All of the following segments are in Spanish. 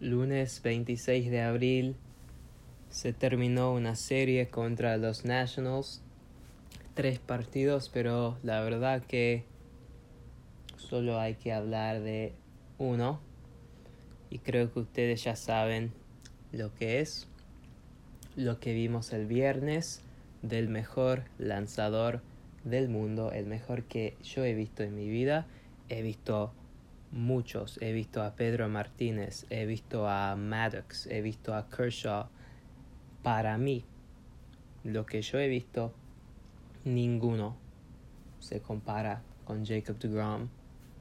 lunes 26 de abril se terminó una serie contra los Nationals. Tres partidos, pero la verdad que solo hay que hablar de uno. Y creo que ustedes ya saben lo que es. Lo que vimos el viernes del mejor lanzador del mundo, el mejor que yo he visto en mi vida. He visto muchos. He visto a Pedro Martínez, he visto a Maddox, he visto a Kershaw. Para mí, lo que yo he visto, ninguno se compara con Jacob DeGrom.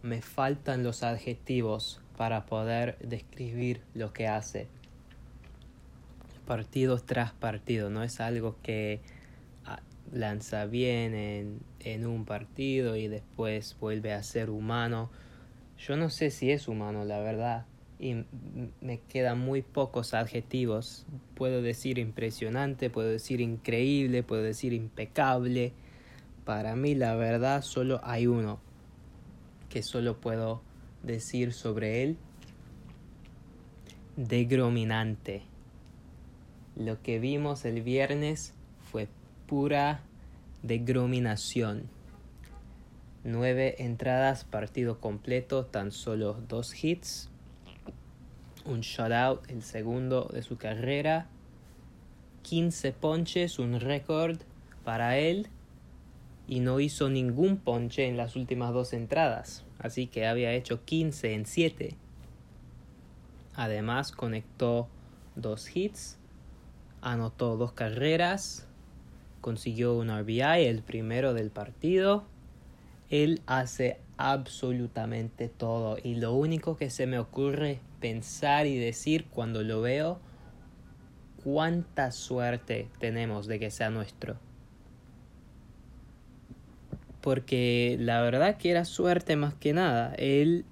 Me faltan los adjetivos para poder describir lo que hace. Partido tras partido, no es algo que ah, lanza bien en, en un partido y después vuelve a ser humano yo no sé si es humano, la verdad. Y me quedan muy pocos adjetivos. Puedo decir impresionante, puedo decir increíble, puedo decir impecable. Para mí la verdad solo hay uno que solo puedo decir sobre él. Degrominante. Lo que vimos el viernes fue pura degrominación. Nueve entradas, partido completo, tan solo dos hits. Un shutout, el segundo de su carrera. 15 ponches, un récord para él. Y no hizo ningún ponche en las últimas dos entradas. Así que había hecho 15 en 7. Además conectó dos hits. Anotó dos carreras. Consiguió un RBI, el primero del partido él hace absolutamente todo y lo único que se me ocurre pensar y decir cuando lo veo, cuánta suerte tenemos de que sea nuestro. Porque la verdad que era suerte más que nada. Él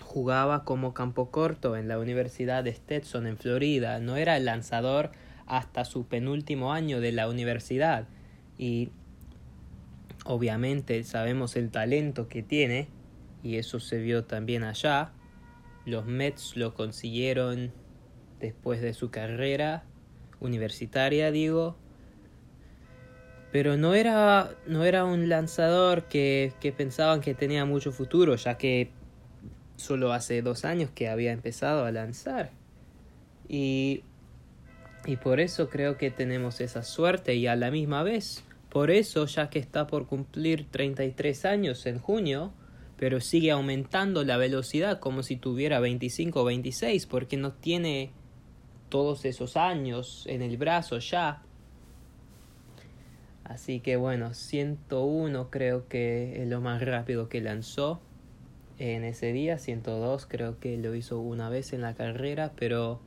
jugaba como campo corto en la Universidad de Stetson en Florida. No era el lanzador hasta su penúltimo año de la universidad. Y Obviamente sabemos el talento que tiene y eso se vio también allá. Los Mets lo consiguieron después de su carrera universitaria, digo. Pero no era, no era un lanzador que, que pensaban que tenía mucho futuro, ya que solo hace dos años que había empezado a lanzar. Y, y por eso creo que tenemos esa suerte y a la misma vez por eso, ya que está por cumplir 33 años en junio, pero sigue aumentando la velocidad como si tuviera 25 o 26, porque no tiene todos esos años en el brazo ya. Así que bueno, 101 creo que es lo más rápido que lanzó en ese día, 102 creo que lo hizo una vez en la carrera, pero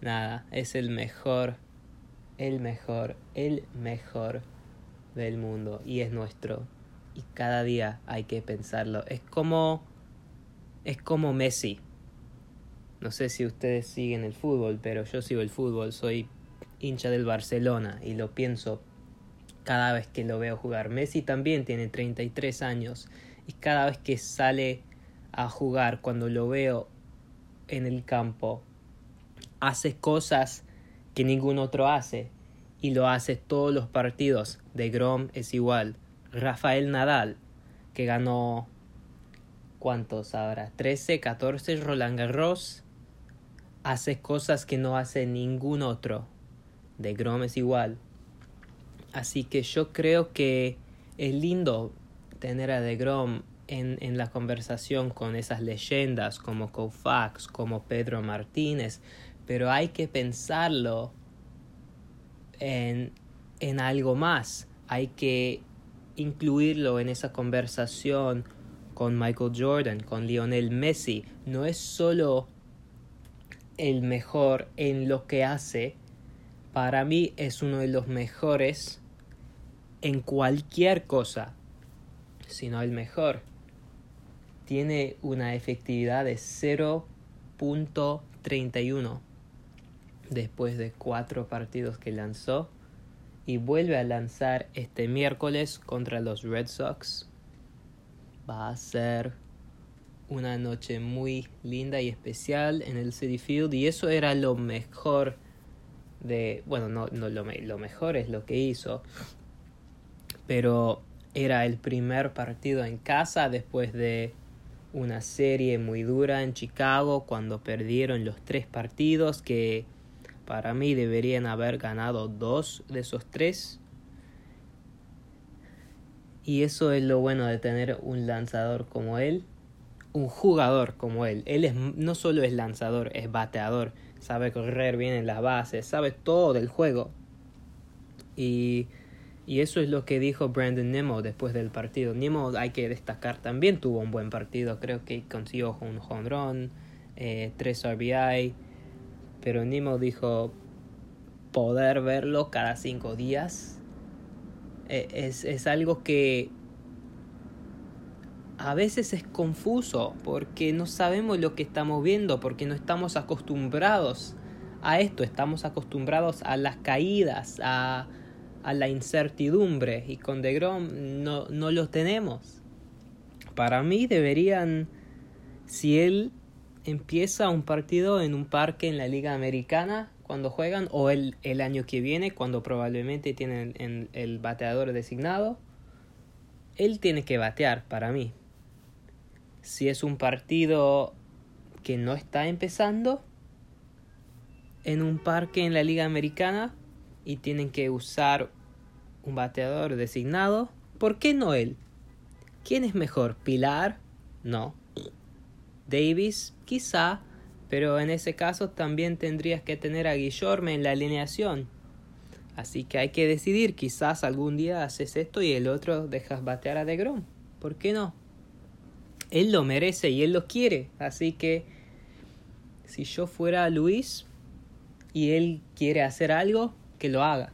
nada, es el mejor el mejor, el mejor del mundo y es nuestro. Y cada día hay que pensarlo. Es como es como Messi. No sé si ustedes siguen el fútbol, pero yo sigo el fútbol, soy hincha del Barcelona y lo pienso cada vez que lo veo jugar. Messi también tiene 33 años y cada vez que sale a jugar, cuando lo veo en el campo, hace cosas que ningún otro hace y lo hace todos los partidos. De Grom es igual. Rafael Nadal, que ganó ¿cuántos ahora? 13, 14 Roland Garros, hace cosas que no hace ningún otro. De Grom es igual. Así que yo creo que es lindo tener a De Grom en, en la conversación con esas leyendas como Koufax, como Pedro Martínez, pero hay que pensarlo en, en algo más. Hay que incluirlo en esa conversación con Michael Jordan, con Lionel Messi. No es solo el mejor en lo que hace, para mí es uno de los mejores en cualquier cosa, sino el mejor. Tiene una efectividad de 0.31 después de cuatro partidos que lanzó y vuelve a lanzar este miércoles contra los Red Sox. Va a ser una noche muy linda y especial en el City Field y eso era lo mejor de, bueno, no, no lo, lo mejor es lo que hizo, pero era el primer partido en casa después de una serie muy dura en Chicago cuando perdieron los tres partidos que para mí deberían haber ganado dos de esos tres. Y eso es lo bueno de tener un lanzador como él, un jugador como él. Él es, no solo es lanzador, es bateador. Sabe correr bien en las bases, sabe todo del juego. Y, y eso es lo que dijo Brandon Nemo después del partido. Nemo, hay que destacar, también tuvo un buen partido. Creo que consiguió un run, eh, tres RBI. Pero Nemo dijo poder verlo cada cinco días. Eh, es, es algo que a veces es confuso porque no sabemos lo que estamos viendo, porque no estamos acostumbrados a esto, estamos acostumbrados a las caídas, a, a la incertidumbre y con DeGrom no, no lo tenemos. Para mí deberían, si él empieza un partido en un parque en la Liga Americana cuando juegan o el, el año que viene cuando probablemente tienen el bateador designado, él tiene que batear para mí si es un partido que no está empezando en un parque en la liga americana y tienen que usar un bateador designado, ¿por qué no él? ¿Quién es mejor? ¿Pilar? No. Davis, quizá, pero en ese caso también tendrías que tener a Guillorme en la alineación. Así que hay que decidir, quizás algún día haces esto y el otro dejas batear a DeGrom. ¿Por qué no? Él lo merece y él lo quiere. Así que si yo fuera Luis y él quiere hacer algo, que lo haga.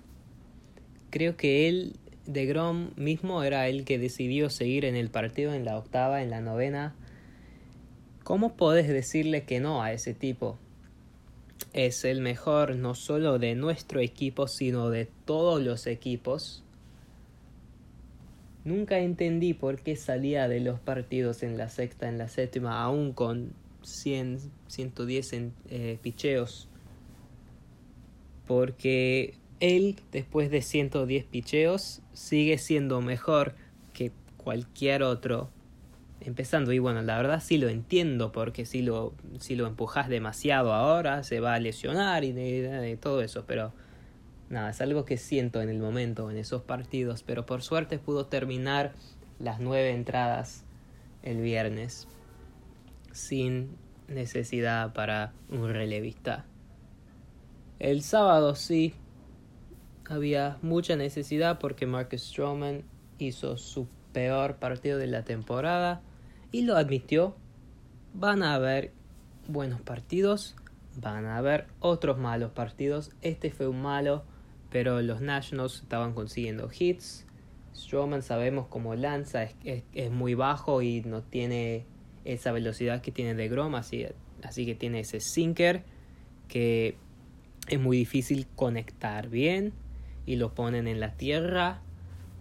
Creo que él, de Grom mismo, era el que decidió seguir en el partido en la octava, en la novena. ¿Cómo podés decirle que no a ese tipo? Es el mejor no solo de nuestro equipo, sino de todos los equipos. Nunca entendí por qué salía de los partidos en la sexta, en la séptima, aún con 100, 110 eh, picheos. Porque él, después de 110 picheos, sigue siendo mejor que cualquier otro. Empezando, y bueno, la verdad sí lo entiendo, porque si lo, si lo empujas demasiado ahora, se va a lesionar y de todo eso, pero nada, es algo que siento en el momento, en esos partidos, pero por suerte pudo terminar las nueve entradas el viernes sin necesidad para un relevista. El sábado sí había mucha necesidad porque Marcus Stroman hizo su peor partido de la temporada y lo admitió. Van a haber buenos partidos, van a haber otros malos partidos. Este fue un malo pero los Nationals estaban consiguiendo hits. Strowman sabemos cómo lanza, es, muy bajo y no tiene esa velocidad que tiene de Grom, así, así que tiene ese sinker que es muy difícil conectar bien y lo ponen en la tierra,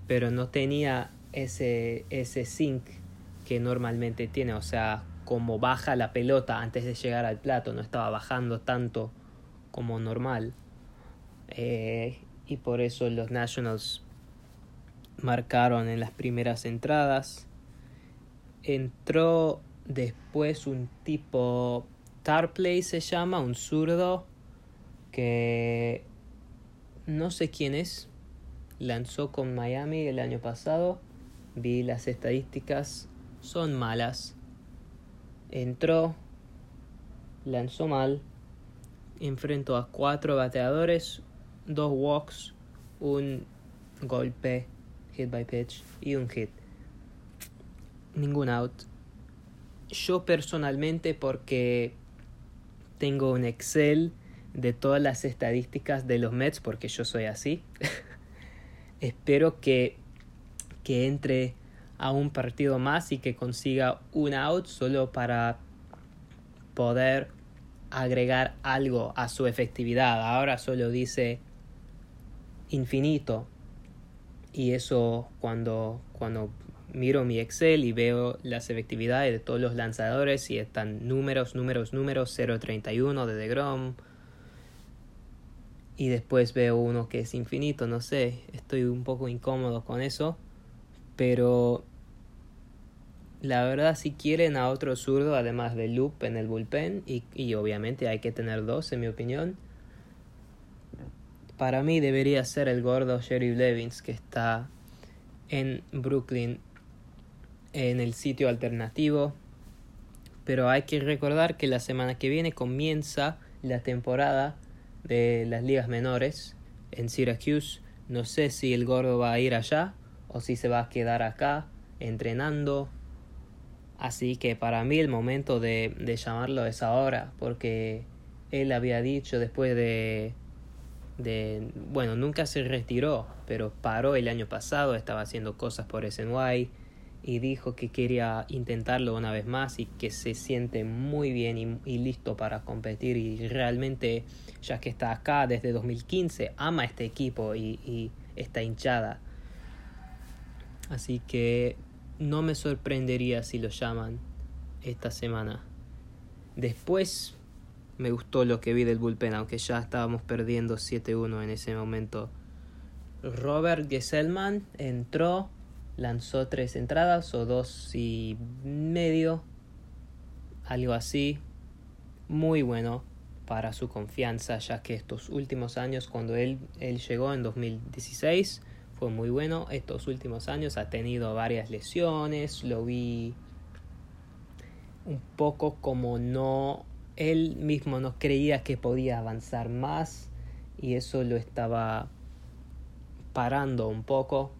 pero no tenía ese, ese sink que normalmente tiene, o sea, como baja la pelota antes de llegar al plato, no estaba bajando tanto como normal. Eh, y por eso los Nationals marcaron en las primeras entradas. Entró después un tipo Tarplay se llama, un zurdo que no sé quién es. Lanzó con Miami el año pasado. Vi las estadísticas, son malas. Entró, lanzó mal, enfrentó a cuatro bateadores, dos walks, un golpe, hit by pitch y un hit. Ningún out. Yo personalmente porque tengo un Excel de todas las estadísticas de los Mets porque yo soy así. Espero que, que entre a un partido más y que consiga un out solo para poder agregar algo a su efectividad. Ahora solo dice infinito. Y eso cuando, cuando miro mi Excel y veo las efectividades de todos los lanzadores y están números, números, números, 0.31 de DeGrom. Y después veo uno que es infinito, no sé, estoy un poco incómodo con eso. Pero la verdad, si quieren a otro zurdo, además de Loop en el bullpen, y, y obviamente hay que tener dos, en mi opinión, para mí debería ser el gordo Sheriff Levins, que está en Brooklyn en el sitio alternativo. Pero hay que recordar que la semana que viene comienza la temporada de las ligas menores en Syracuse. No sé si el gordo va a ir allá o si se va a quedar acá entrenando. Así que para mí el momento de, de llamarlo es ahora, porque él había dicho después de, de, bueno, nunca se retiró, pero paró el año pasado, estaba haciendo cosas por SNY y dijo que quería intentarlo una vez más y que se siente muy bien y, listo para competir. Y realmente ya que está acá desde 2015 ama este equipo y, y está hinchada. Así que no me sorprendería si lo llaman esta semana después me gustó lo que vi del bullpen aunque ya estábamos perdiendo 7-1 en ese momento Robert Gesselman entró lanzó tres entradas o dos y medio, algo así. Muy bueno para su confianza, ya que estos últimos años, cuando él, él llegó en 2016, fue muy bueno. Estos últimos años ha tenido varias lesiones, lo vi un poco como no, él mismo no creía que podía avanzar más y eso lo estaba parando un poco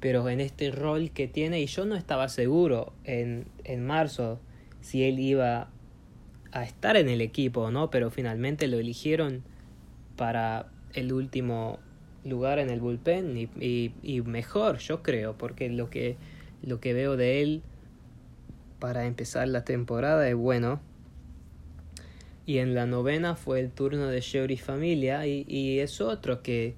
pero en este rol que tiene, y yo no estaba seguro en, en marzo si él iba a estar en el equipo no, pero finalmente lo eligieron para el último lugar en el bullpen y, y, y, mejor, yo creo, porque lo que, lo que veo de él para empezar la temporada es bueno. Y en la novena fue el turno de Sherry Familia y, y es otro que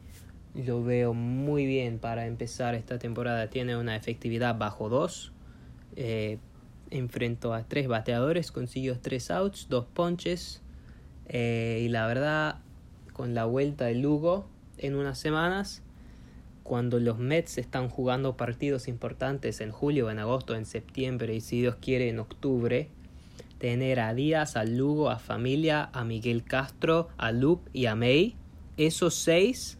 lo veo muy bien para empezar esta temporada. Tiene una efectividad bajo 2. Eh, enfrentó a tres bateadores, consiguió tres outs, dos ponches. Eh, y la verdad, con la vuelta de Lugo en unas semanas, cuando los Mets están jugando partidos importantes en julio, en agosto, en septiembre y si Dios quiere en octubre, tener a Díaz, a Lugo, a Familia, a Miguel Castro, a Loop y a May, esos seis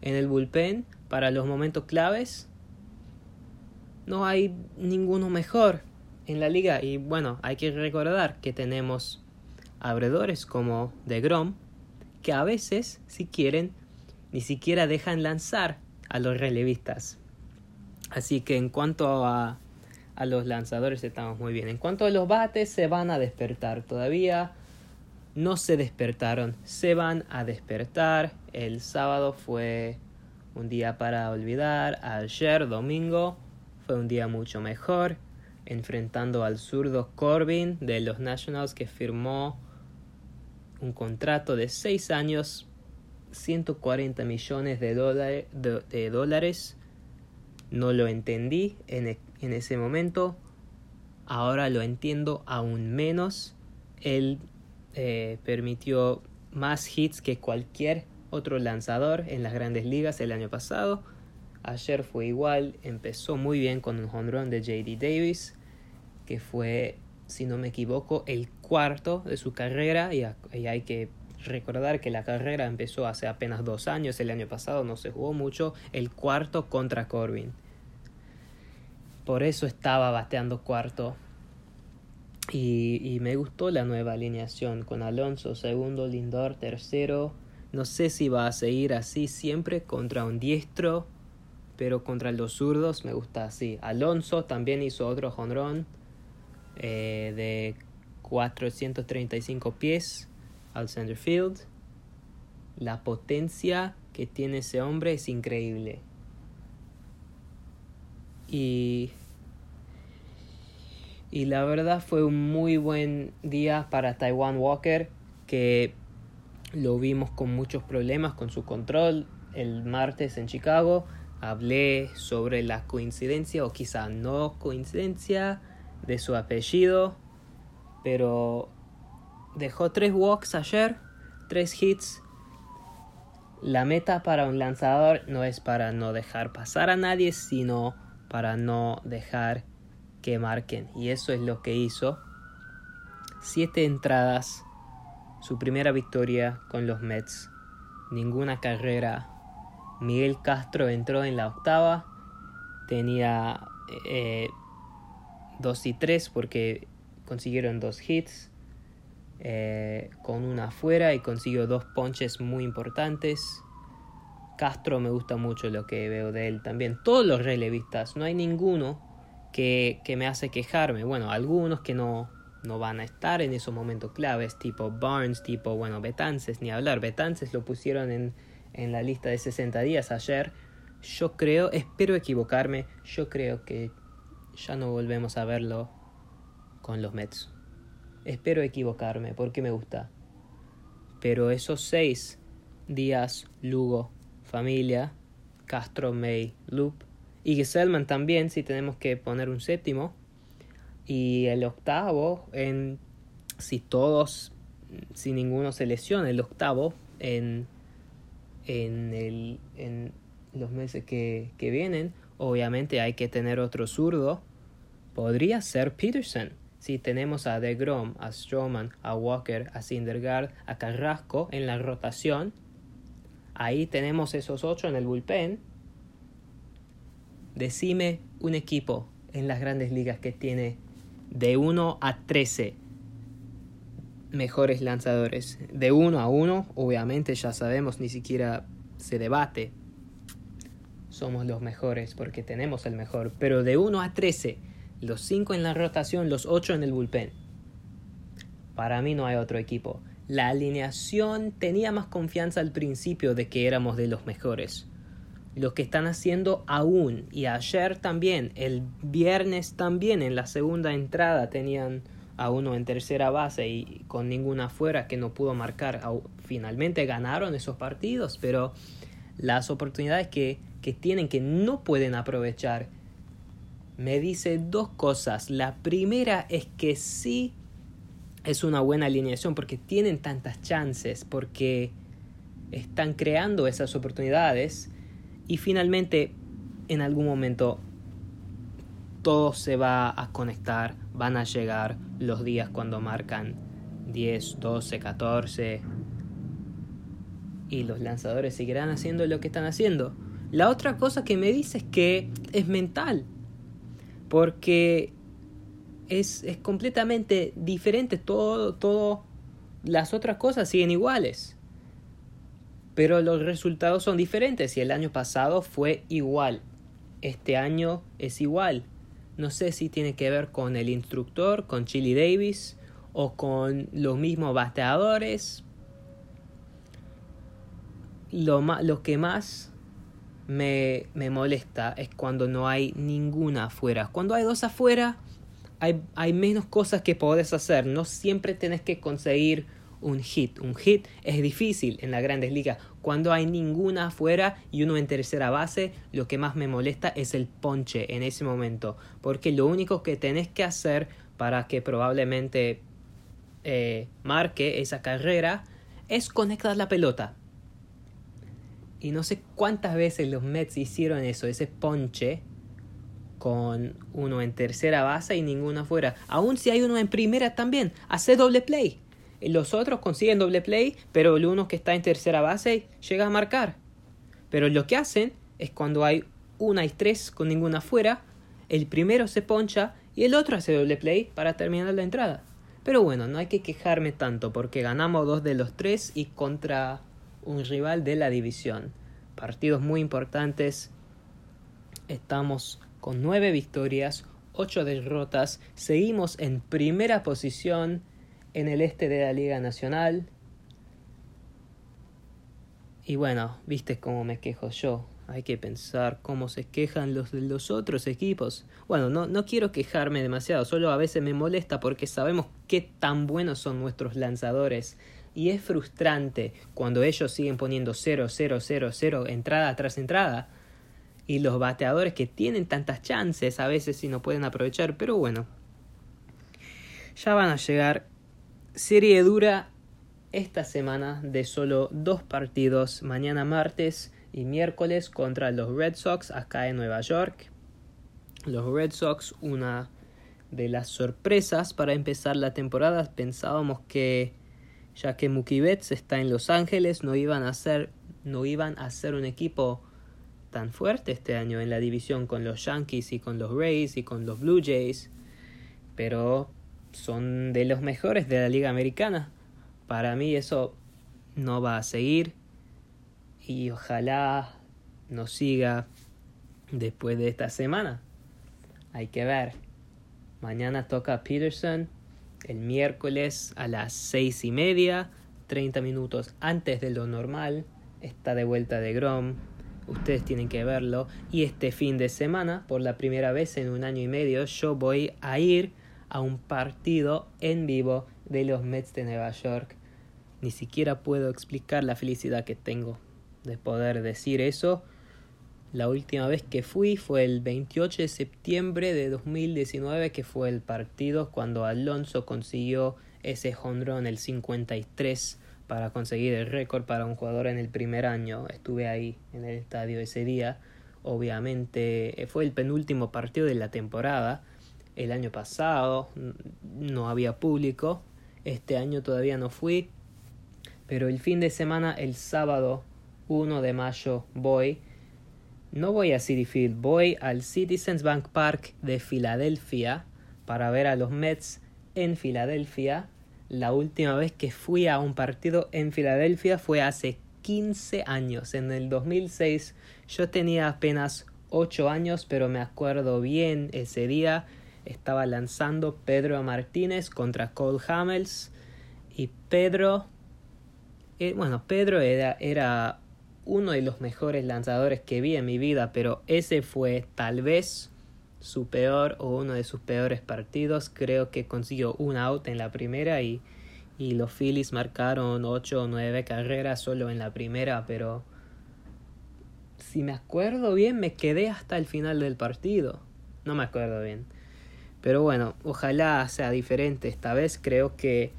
en el bullpen para los momentos claves, no hay ninguno mejor en la liga. Y bueno, hay que recordar que tenemos abredores como de Grom, que a veces, si quieren, ni siquiera dejan lanzar a los relevistas. Así que en cuanto a, a los lanzadores estamos muy bien. En cuanto a los bates, se van a despertar todavía. No se despertaron, se van a despertar. El sábado fue un día para olvidar. Ayer, domingo, fue un día mucho mejor, enfrentando al zurdo Corbin de los Nationals que firmó un contrato de 6 años, 140 millones de, dólares. No lo entendí en, e, en ese momento. Ahora lo entiendo aún menos. Él eh, permitió más hits que cualquier otro lanzador en las grandes ligas el año pasado. Ayer fue igual, empezó muy bien con un home run de JD Davis, que fue, si no me equivoco, el cuarto de su carrera y, hay que recordar que la carrera empezó hace apenas dos años, el año pasado no se jugó mucho, el cuarto contra Corbin. Por eso estaba bateando cuarto y, me gustó la nueva alineación con Alonso segundo, Lindor tercero. No sé si va a seguir así siempre contra un diestro, pero contra los zurdos me gusta así. Alonso también hizo otro jonrón eh, de 435 pies al center field. La potencia que tiene ese hombre es increíble. Y y la verdad fue un muy buen día para Taiwan Walker, que lo vimos con muchos problemas con su control el martes en Chicago. hablé sobre la coincidencia o quizá no coincidencia de su apellido, pero dejó tres walks ayer, tres hits. La meta para un lanzador no es para no dejar pasar a nadie, sino para no dejar que marquen. Y eso es lo que hizo. Siete entradas, su primera victoria con los Mets. Ninguna carrera Miguel Castro entró en la octava, tenía eh, 2 y 3 porque consiguieron dos hits eh, con una afuera y consiguió dos ponches muy importantes. Castro me gusta mucho lo que veo de él también. Todos los relevistas, no hay ninguno que, que me hace quejarme. Bueno, algunos que no, no van a estar en esos momentos claves, tipo Barnes, tipo, bueno, Betances, ni hablar. Betances lo pusieron en, en la lista de 60 días ayer. Yo creo, espero equivocarme, yo creo que ya no volvemos a verlo con los Mets. Espero equivocarme porque me gusta. Pero esos seis días, Lugo, familia, Castro, May, Loop y Gesellman también, si tenemos que poner un séptimo. Y el octavo, en si todos, si ninguno se lesiona, el octavo en en, el, en los meses que, que vienen. Obviamente hay que tener otro zurdo. Podría ser Peterson. Si tenemos a DeGrom, a Stroman, a Walker, a Syndergaard, a Carrasco en la rotación, ahí tenemos esos ocho en el bullpen. Decime un equipo en las grandes ligas que tiene de 1 a 13 mejores lanzadores. De uno a uno, obviamente ya sabemos, ni siquiera se debate. Somos los mejores porque tenemos el mejor. Pero de 1 a 13, los 5 en la rotación, los 8 en el bullpen. Para mí no hay otro equipo. La alineación tenía más confianza al principio de que éramos de los mejores. Lo que están haciendo aún, y ayer también, el viernes también, en la segunda entrada tenían a uno en tercera base y con ninguna fuera que no pudo marcar. Finalmente ganaron esos partidos, pero las oportunidades que, que tienen que no pueden aprovechar me dice dos cosas. La primera es que sí es una buena alineación porque tienen tantas chances, porque están creando esas oportunidades y finalmente en algún momento todo se va a conectar, van a llegar los días cuando marcan 10, 12, 14 y los lanzadores seguirán haciendo lo que están haciendo. La otra cosa que me dice es que es mental, porque es, es completamente diferente, todo, todo, las otras cosas siguen iguales, pero los resultados son diferentes. Y el año pasado fue igual, este año es igual, no sé si tiene que ver con el instructor, con Chili Davis o con los mismos bateadores. Lo, lo que más me, me, molesta es cuando no hay ninguna afuera. Cuando hay dos afuera, hay, hay menos cosas que podés hacer. No siempre tenés que conseguir un hit. Un hit es difícil en las grandes ligas. Cuando hay ninguna afuera y uno en tercera base, lo que más me molesta es el ponche en ese momento. Porque lo único que tenés que hacer para que probablemente eh, marque esa carrera es conectar la pelota. Y no sé cuántas veces los Mets hicieron eso, ese ponche con uno en tercera base y ninguno afuera. Aún si hay uno en primera también, hace doble play. Los otros consiguen doble play, pero el uno que está en tercera base llega a marcar. Pero lo que hacen es cuando hay una y tres con ninguna fuera, el primero se poncha y el otro hace doble play para terminar la entrada. Pero bueno, no hay que quejarme tanto porque ganamos dos de los tres y contra un rival de la división. Partidos muy importantes. Estamos con nueve victorias, ocho derrotas. Seguimos en primera posición en el este de la Liga Nacional. Y bueno, viste cómo me quejo yo. Hay que pensar cómo se quejan los los otros equipos. Bueno, no, no quiero quejarme demasiado, solo a veces me molesta porque sabemos qué tan buenos son nuestros lanzadores. Y es frustrante cuando ellos siguen poniendo 0, 0, 0, 0, entrada tras entrada. y los bateadores que tienen tantas chances a veces si no pueden aprovechar, pero bueno, ya van a llegar. Serie dura esta semana de solo dos partidos, mañana martes y miércoles contra los Red Sox acá en Nueva York. Los Red Sox, una de las sorpresas para empezar la temporada, pensábamos que ya que Mookie Betts está en Los Ángeles, no iban a ser no iban a ser un equipo tan fuerte este año en la división con los Yankees y con los Rays y con los Blue Jays, pero son de los mejores de la Liga Americana. Para mí eso no va a seguir y ojalá no siga después de esta semana. Hay que ver. Mañana toca Peterson el miércoles a las seis y media, 30 minutos antes de lo normal. Está de vuelta de Grom. Ustedes tienen que verlo. Y este fin de semana, por la primera vez en un año y medio, yo voy a ir a un partido en vivo de los Mets de Nueva York. Ni siquiera puedo explicar la felicidad que tengo de poder decir eso. La última vez que fui fue el 28 de septiembre de 2019, que fue el partido cuando Alonso consiguió ese jonrón, el 53, para conseguir el récord para un jugador en el primer año. Estuve ahí en el estadio ese día. Obviamente fue el penúltimo partido de la temporada el año pasado no había público, este año todavía no fui, pero el fin de semana, el sábado 1 de mayo, voy. No voy a City Field, voy al Citizens Bank Park de Filadelfia para ver a los Mets en Filadelfia. La última vez que fui a un partido en Filadelfia fue hace 15 años, en el 2006. Yo tenía apenas 8 años, pero me acuerdo bien ese día estaba lanzando Pedro Martínez contra Cole Hamels y Pedro eh, bueno Pedro era, era uno de los mejores lanzadores que vi en mi vida pero ese fue tal vez su peor o uno de sus peores partidos. Creo que consiguió un out en la primera y, y los Phillies marcaron 8 o 9 carreras solo en la primera pero si me acuerdo bien me quedé hasta el final del partido. No me acuerdo bien. Pero bueno, ojalá sea diferente esta vez. Creo que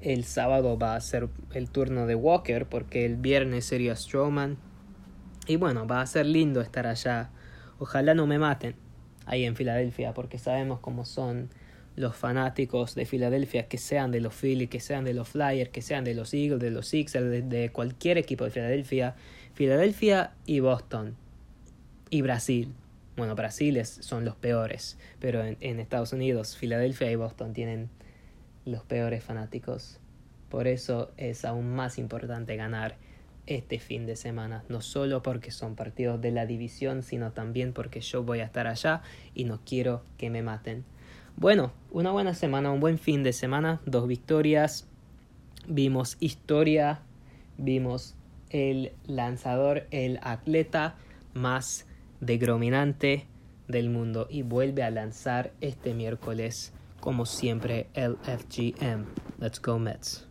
el sábado va a ser el turno de Walker porque el viernes sería Strowman. Y bueno, va a ser lindo estar allá. Ojalá no me maten ahí en Filadelfia porque sabemos cómo son los fanáticos de Filadelfia, que sean de los Phillies, que sean de los Flyers, que sean de los Eagles, de los Sixers, de, cualquier equipo de Filadelfia. Filadelfia y Boston. Y Brasil. Bueno, Brasil son los peores, pero en, Estados Unidos, Filadelfia y Boston tienen los peores fanáticos. Por eso es aún más importante ganar este fin de semana, no solo porque son partidos de la división, sino también porque yo voy a estar allá y no quiero que me maten. Bueno, una buena semana, un buen fin de semana, dos victorias, vimos historia, vimos el lanzador, el atleta más de Grominante del mundo y vuelve a lanzar este miércoles como siempre el FGM. Let's go Mets.